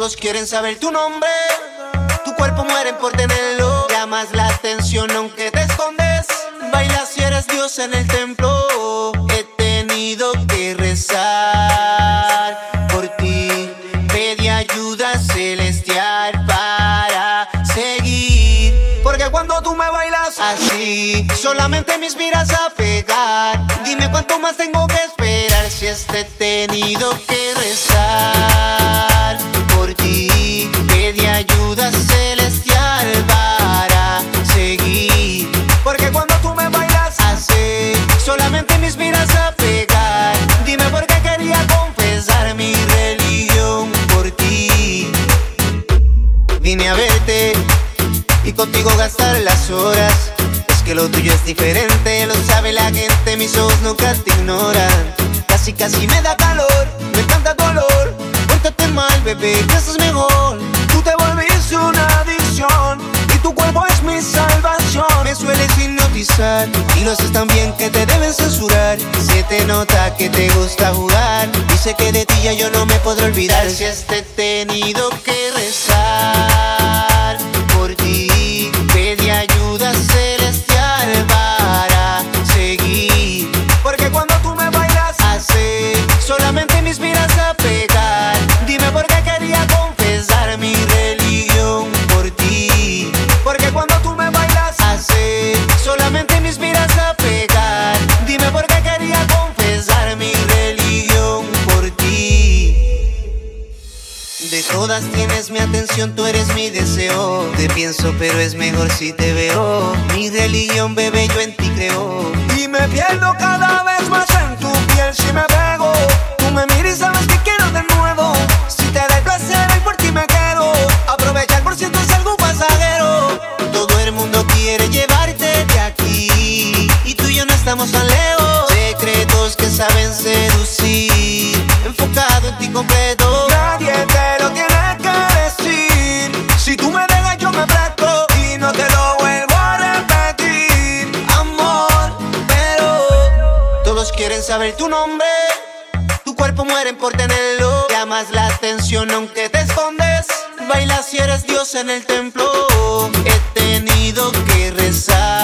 Todos quieren saber tu nombre. Tu cuerpo mueren por tenerlo. Llamas la atención aunque te escondes. Bailas si eres Dios en el templo. He tenido que rezar por ti. Pedí ayuda celestial para seguir. Porque cuando tú me bailas así, solamente me inspiras a pegar. Dime cuánto más tengo que esperar si este he tenido que rezar Y contigo gastar las horas. Es que lo tuyo es diferente, lo sabe la gente, mis ojos nunca te ignoran. Casi, casi me da calor, me encanta tu olor. Pórtate mal, bebé, que haces mejor. Tú te volviste una adicción y tu cuerpo es mi salvación. Me sueles hipnotizar y lo haces tan bien que te deben censurar. Se te nota que te gusta jugar. Dice que de ti ya yo no me podré olvidar. Si este tenido que todas tienes mi atención, tú eres mi deseo. Te pienso, pero es mejor si te veo. Mi religión, bebé, yo en ti creo. Y me pierdo cada vez más en tu piel si me pego. Tú me miras y sabes que quiero de nuevo. Si te da el placer, y por ti me quedo. Aprovechar por si esto es algo pasajero. Todo el mundo quiere llevarte de aquí. Y tú y yo no estamos tan lejos. Secretos que saben seducir. saber tu nombre. Tu cuerpo mueren por tenerlo. Llamas la atención aunque te escondes. Bailas si eres Dios en el templo. He tenido que rezar.